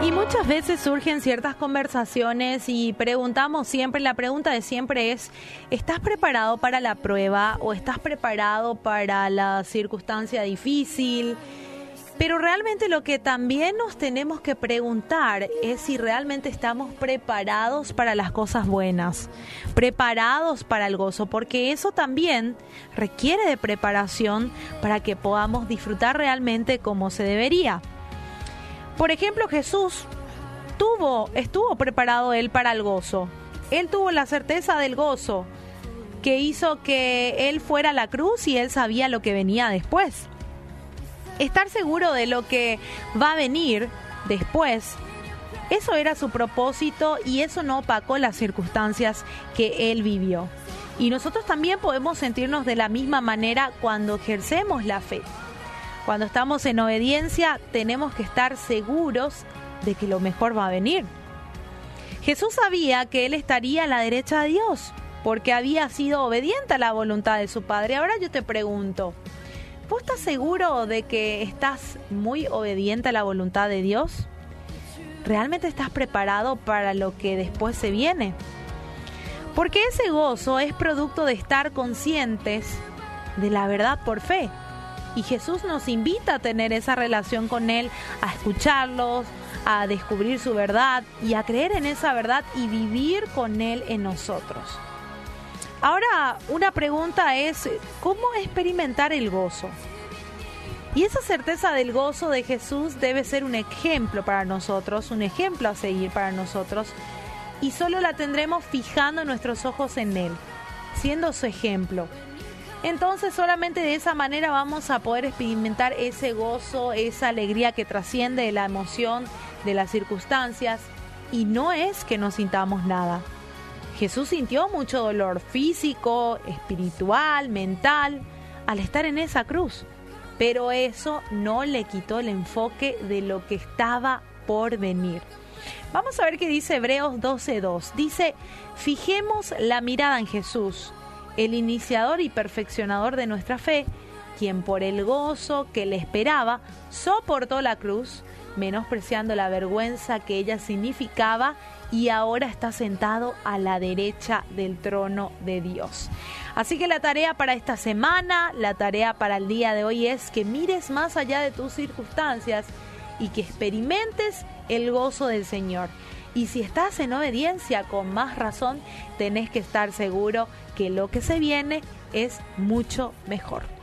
Y muchas veces surgen ciertas conversaciones y preguntamos siempre, la pregunta de siempre es, ¿estás preparado para la prueba o estás preparado para la circunstancia difícil? Pero realmente lo que también nos tenemos que preguntar es si realmente estamos preparados para las cosas buenas, preparados para el gozo, porque eso también requiere de preparación para que podamos disfrutar realmente como se debería. Por ejemplo, Jesús tuvo, estuvo preparado él para el gozo. Él tuvo la certeza del gozo que hizo que él fuera a la cruz y él sabía lo que venía después. Estar seguro de lo que va a venir después, eso era su propósito y eso no opacó las circunstancias que él vivió. Y nosotros también podemos sentirnos de la misma manera cuando ejercemos la fe. Cuando estamos en obediencia tenemos que estar seguros de que lo mejor va a venir. Jesús sabía que él estaría a la derecha de Dios porque había sido obediente a la voluntad de su Padre. Ahora yo te pregunto, ¿vos estás seguro de que estás muy obediente a la voluntad de Dios? ¿Realmente estás preparado para lo que después se viene? Porque ese gozo es producto de estar conscientes de la verdad por fe. Y Jesús nos invita a tener esa relación con Él, a escucharlos, a descubrir su verdad y a creer en esa verdad y vivir con Él en nosotros. Ahora, una pregunta es, ¿cómo experimentar el gozo? Y esa certeza del gozo de Jesús debe ser un ejemplo para nosotros, un ejemplo a seguir para nosotros, y solo la tendremos fijando nuestros ojos en Él, siendo su ejemplo. Entonces solamente de esa manera vamos a poder experimentar ese gozo, esa alegría que trasciende de la emoción, de las circunstancias. Y no es que no sintamos nada. Jesús sintió mucho dolor físico, espiritual, mental, al estar en esa cruz. Pero eso no le quitó el enfoque de lo que estaba por venir. Vamos a ver qué dice Hebreos 12.2. Dice, fijemos la mirada en Jesús el iniciador y perfeccionador de nuestra fe, quien por el gozo que le esperaba soportó la cruz, menospreciando la vergüenza que ella significaba y ahora está sentado a la derecha del trono de Dios. Así que la tarea para esta semana, la tarea para el día de hoy es que mires más allá de tus circunstancias y que experimentes el gozo del Señor. Y si estás en obediencia, con más razón, tenés que estar seguro que lo que se viene es mucho mejor.